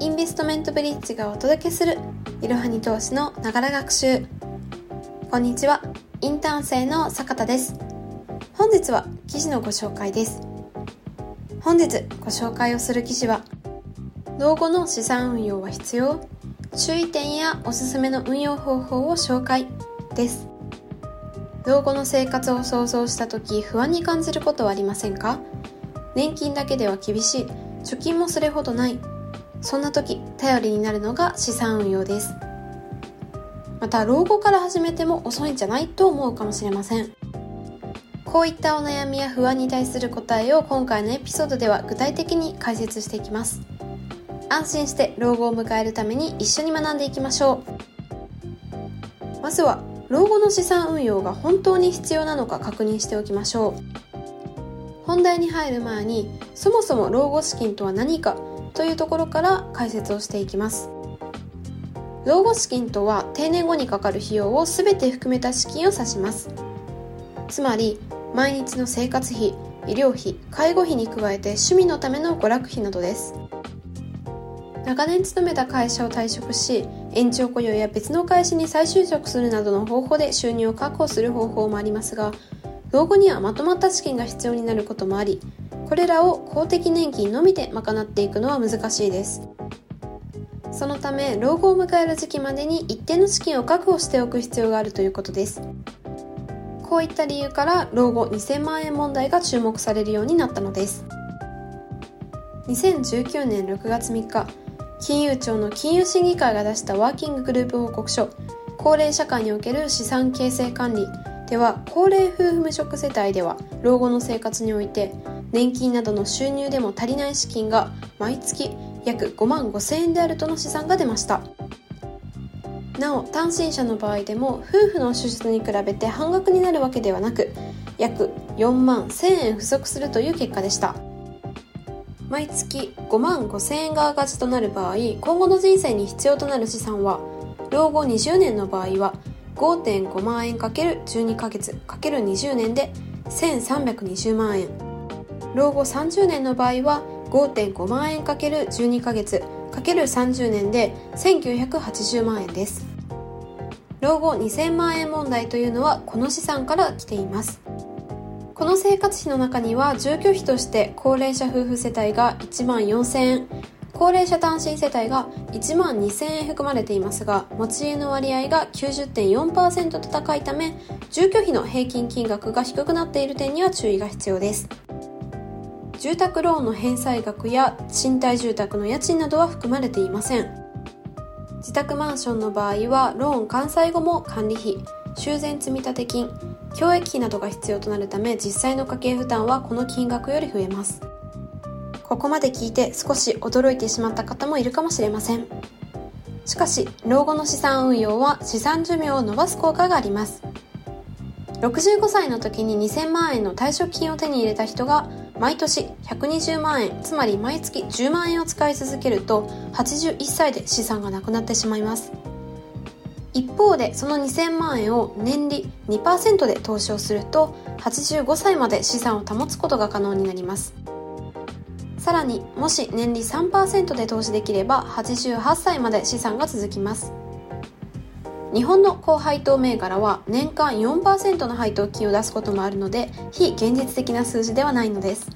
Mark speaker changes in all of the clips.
Speaker 1: インベストメントブリッジがお届けするいろはに投資のながら学習。こんにちは。インターン生の坂田です。本日は記事のご紹介です。本日ご紹介をする記事は老後の資産運用は必要？注意点やおすすめの運用方法を紹介。です。老後の生活を想像した時不安に感じることはありませんか？年金だけでは厳しい。貯金もそれほどない。そんな時頼りになるのが資産運用です。また老後から始めても遅いんじゃないと思うかもしれません。こういったお悩みや不安に対する答えを今回のエピソードでは具体的に解説していきます。安心して老後を迎えるために一緒に学んでいきましょう。まずは老後の資産運用が本当に必要なのか確認しておきましょう。本題に入る前にそもそも老後資金とは何かというところから解説をしていきます。老後資金とは定年後にかかる費用を全て含めた資金を指します。つまり毎日の生活費医療費介護費に加えて趣味のための娯楽費などです。長年勤めた会社を退職し延長雇用や別の会社に再就職するなどの方法で収入を確保する方法もありますが老後にはまとまった資金が必要になることもありこれらを公的年金のみで賄っていくのは難しいです。そのため老後を迎える時期までに一定の資金を確保しておく必要があるということです。こういった理由から老後2000万円問題が注目されるようになったのです。2019年6月3日金融庁の金融審議会が出したワーキンググループ報告書高齢社会における資産形成管理では高齢夫婦無職世帯では老後の生活において年金などの収入でも足りない資金が毎月約5万5千円であるとの試算が出ました。なお単身者の場合でも夫婦の支出に比べて半額になるわけではなく約4万1000円不足するという結果でした。毎月5万5千円が赤字となる場合今後の人生に必要となる資産は老後20年の場合は5.5万円 ×12 ヶ月 ×20 年で1320万円。老後30年の場合は5.5万円 ×12 ヶ月 ×30 年で1980万円です。老後2000万円問題というのはこの資産から来ています。この生活費の中には住居費として高齢者夫婦世帯が1万4000円高齢者単身世帯が1万2000円含まれていますが持ち家の割合が90.4%と高いため住居費の平均金額が低くなっている点には注意が必要です。住宅ローンの返済額や賃貸住宅の家賃などは含まれていません。自宅マンションの場合はローン完済後も管理費修繕積立金教育費などが必要となるため実際の家計負担はこの金額より増えます。ここまで聞いて少し驚いてしまった方もいるかもしれません。しかし老後の資産運用は資産寿命を伸ばす効果があります。65歳の時に2000万円の退職金を手に入れた人が毎年120万円つまり毎月10万円を使い続けると81歳で資産がなくなってしまいます。一方でその2000万円を年利2%で投資をすると85歳まで資産を保つことが可能になります。さらにもし年利3%で投資できれば88歳まで資産が続きます。日本の高配当銘柄は年間4%の配当金を出すこともあるので非現実的な数字ではないのです。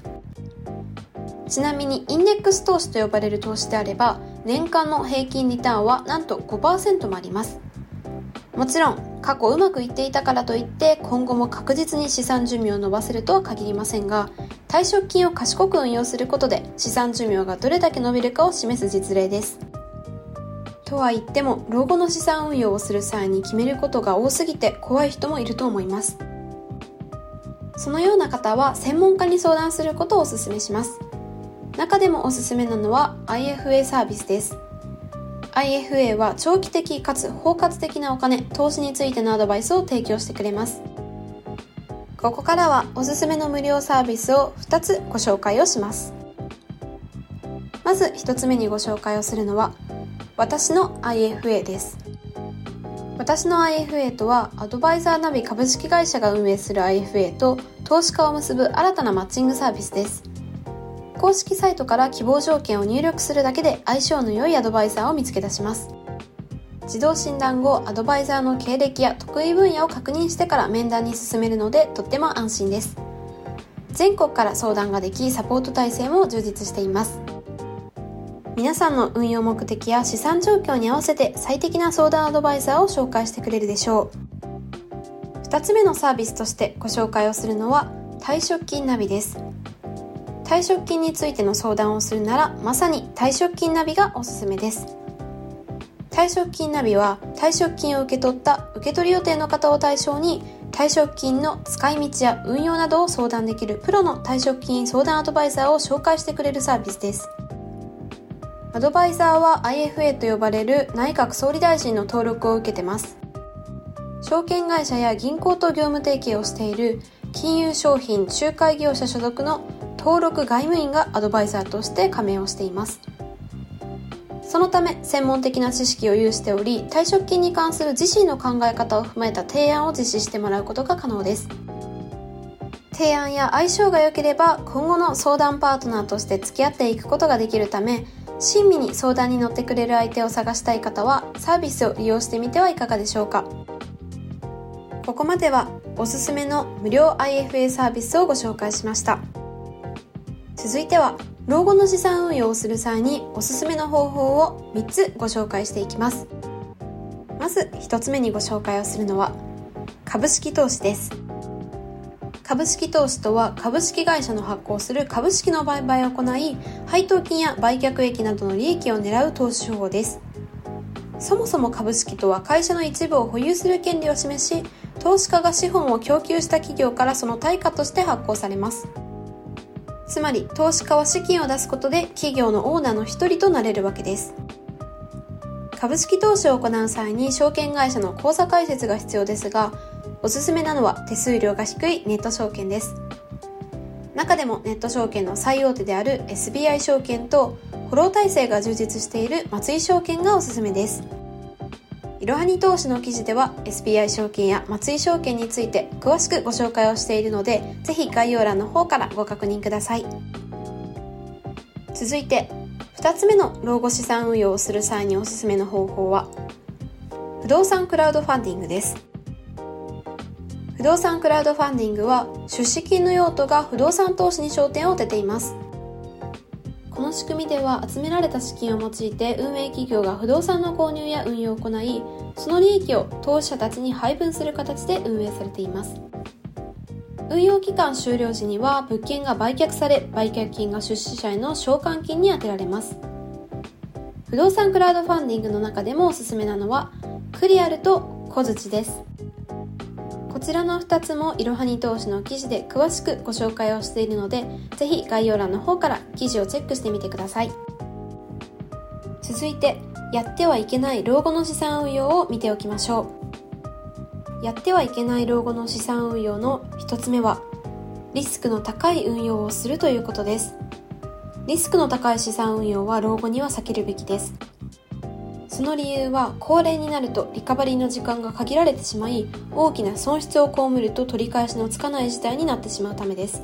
Speaker 1: ちなみにインデックス投資と呼ばれる投資であれば年間の平均リターンはなんと5%もあります。もちろん過去うまくいっていたからといって今後も確実に資産寿命を伸ばせるとは限りませんが退職金を賢く運用することで資産寿命がどれだけ伸びるかを示す実例です。とは言っても老後の資産運用をする際に決めることが多すぎて怖い人もいると思いますそのような方は専門家に相談することをお勧めします中でもおすすめなのは IFA サービスです IFA は長期的かつ包括的なお金、投資についてのアドバイスを提供してくれます。ここからはおすすめの無料サービスを2つご紹介をします。まず1つ目にご紹介をするのは、私の IFA です。私の IFA とは、アドバイザーナビ株式会社が運営する IFA と投資家を結ぶ新たなマッチングサービスです。公式サイトから希望条件を入力するだけで相性の良いアドバイザーを見つけ出します。自動診断後、アドバイザーの経歴や得意分野を確認してから面談に進めるのでとっても安心です。全国から相談ができ、サポート体制も充実しています。皆さんの運用目的や資産状況に合わせて最適な相談アドバイザーを紹介してくれるでしょう。2つ目のサービスとしてご紹介をするのは退職金ナビです。退職金についての相談をするならまさに退職金ナビがおすすめです。退職金ナビは退職金を受け取った受け取り予定の方を対象に退職金の使い道や運用などを相談できるプロの退職金相談アドバイザーを紹介してくれるサービスです。アドバイザーは IFA と呼ばれる内閣総理大臣の登録を受けてます。証券会社や銀行と業務提携をしている金融商品仲介業者所属の登録外務員がアドバイザーとして加盟をしています。そのため専門的な知識を有しており退職金に関する自身の考え方を踏まえた提案を実施してもらうことが可能です提案や相性が良ければ今後の相談パートナーとして付き合っていくことができるため親身に相談に乗ってくれる相手を探したい方はサービスを利用してみてはいかがでしょうか。ここまではおすすめの無料 IFA サービスをご紹介しました。続いては老後の資産運用をする際におすすめの方法を3つご紹介していきます。まず1つ目にご紹介をするのは株式投資です。株式投資とは株式会社の発行する株式の売買を行い配当金や売却益などの利益を狙う投資手法ですそもそも株式とは会社の一部を保有する権利を示し投資家が資本を供給した企業からその対価として発行されますつまり投資家は資金を出すことで企業のオーナーの一人となれるわけです。株式投資を行う際に証券会社の口座開設が必要ですが、おすすめなのは手数料が低いネット証券です。中でもネット証券の最大手である SBI 証券とフォロー体制が充実している松井証券がおすすめです。いろはに投資の記事では SBI 証券や松井証券について詳しくご紹介をしているので、ぜひ概要欄の方からご確認ください。続いて、2つ目の老後資産運用をする際におすすめの方法は、不動産クラウドファンディングです。不動産クラウドファンディングは出資金の用途が不動産投資に焦点を当てています。この仕組みでは集められた資金を用いて運営企業が不動産の購入や運用を行いその利益を投資者たちに配分する形で運営されています。運用期間終了時には物件が売却され売却金が出資者への償還金に充てられます。不動産クラウドファンディングの中でもおすすめなのはクリアルと小槌です。こちらの2つもいろはに投資の記事で詳しくご紹介をしているので、ぜひ概要欄の方から記事をチェックしてみてください。続いて、やってはいけない老後の資産運用を見ておきましょう。やってはいけない老後の資産運用の1つ目は、リスクの高い運用をするということです。リスクの高い資産運用は老後には避けるべきです。その理由は高齢になるとリカバリーの時間が限られてしまい大きな損失を被ると取り返しのつかない事態になってしまうためです。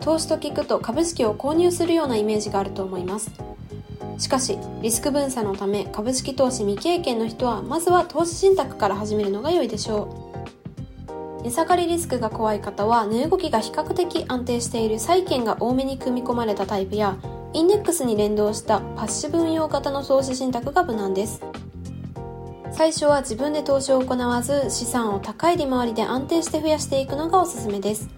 Speaker 1: 投資と聞くと株式を購入するようなイメージがあると思います。しかしリスク分散のため株式投資未経験の人はまずは投資信託から始めるのが良いでしょう。値下がりリスクが怖い方は値動きが比較的安定している債券が多めに組み込まれたタイプやインデックスに連動したパッシブ運用型の投資信託が無難です。最初は自分で投資を行わず資産を高い利回りで安定して増やしていくのがおすすめです。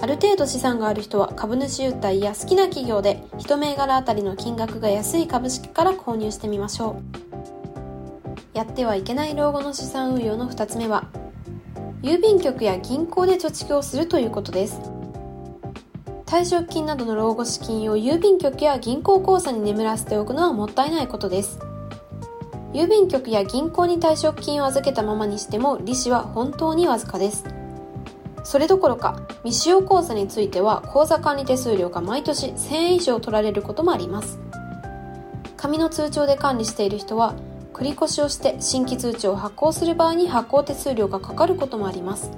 Speaker 1: ある程度資産がある人は株主優待や好きな企業で1銘柄あたりの金額が安い株式から購入してみましょう。やってはいけない老後の資産運用の2つ目は、郵便局や銀行で貯蓄をするということです。退職金などの老後資金を郵便局や銀行口座に眠らせておくのはもったいないことです。郵便局や銀行に退職金を預けたままにしても利子は本当にわずかです。それどころか未使用口座については口座管理手数料が毎年1000円以上取られることもあります。紙の通帳で管理している人は繰越しをして新規通帳を発行する場合に発行手数料がかかることもあります。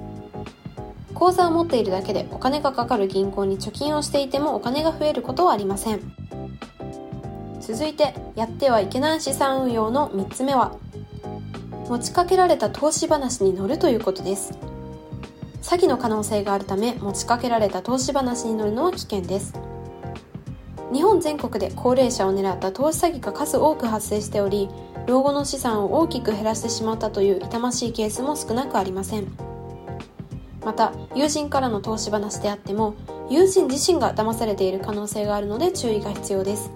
Speaker 1: 口座を持っているだけでお金がかかる銀行に貯金をしていてもお金が増えることはありません。続いてやってはいけない資産運用の3つ目は持ちかけられた投資話に乗るということです。詐欺の可能性があるため持ちかけられた投資話に乗るのは危険です。日本全国で高齢者を狙った投資詐欺が数多く発生しており老後の資産を大きく減らしてしまったという痛ましいケースも少なくありません。また友人からの投資話であっても友人自身が騙されている可能性があるので注意が必要です。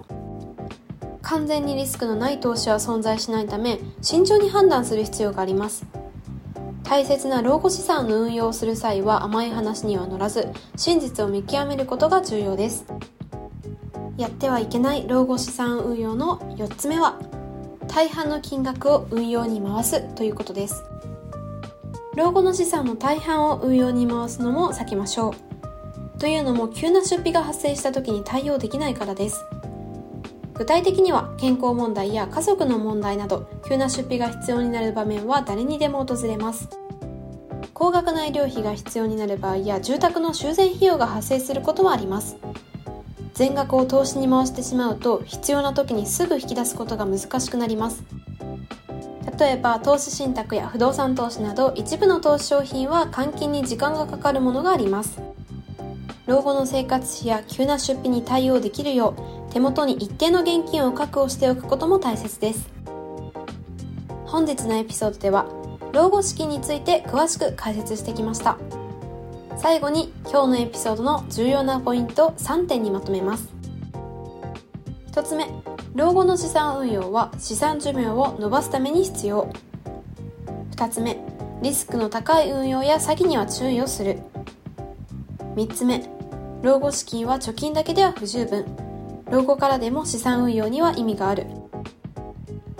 Speaker 1: 完全にリスクのない投資は存在しないため慎重に判断する必要があります。大切な老後資産の運用をする際は甘い話には乗らず真実を見極めることが重要です。やってはいけない老後資産運用の4つ目は大半の金額を運用に回すということです。老後の資産の大半を運用に回すのも避けましょう。というのも急な出費が発生した時に対応できないからです。具体的には健康問題や家族の問題など急な出費が必要になる場面は誰にでも訪れます。高額な医療費が必要になる場合や住宅の修繕費用が発生することもあります。全額を投資に回してしまうと必要な時にすぐ引き出すことが難しくなります。例えば投資信託や不動産投資など一部の投資商品は換金に時間がかかるものがあります。老後の生活費や急な出費に対応できるよう手元に一定の現金を確保しておくことも大切です。本日のエピソードでは老後資金について詳しく解説してきました。最後に今日のエピソードの重要なポイント3点にまとめます。1つ目。老後の資産運用は資産寿命を伸ばすために必要。2つ目。リスクの高い運用や詐欺には注意をする。3つ目。老後資金は貯金だけでは不十分。老後からでも資産運用には意味がある。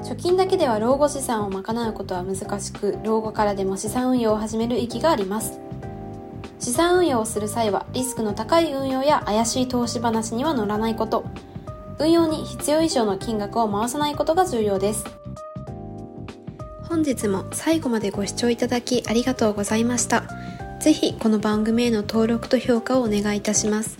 Speaker 1: 貯金だけでは老後資産を賄うことは難しく老後からでも資産運用を始める意義があります。資産運用をする際はリスクの高い運用や怪しい投資話には乗らないこと。運用に必要以上の金額を回さないことが重要です。本日も最後までご視聴いただきありがとうございました。ぜひこの番組への登録と評価をお願いいたします。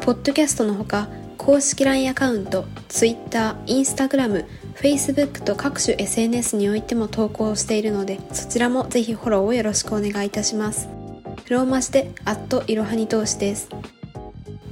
Speaker 1: ポッドキャストのほか公式 LINE アカウント Twitter、Instagram、Facebook と各種 SNS においても投稿しているのでそちらもぜひフォローをよろしくお願いいたします。ローマ字でアットいろはに投資です。